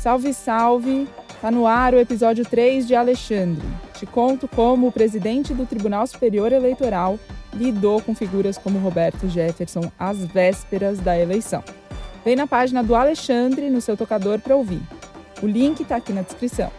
Salve, salve! Tá no ar o episódio 3 de Alexandre. Te conto como o presidente do Tribunal Superior Eleitoral lidou com figuras como Roberto Jefferson às vésperas da eleição. Vem na página do Alexandre no seu tocador para ouvir. O link está aqui na descrição.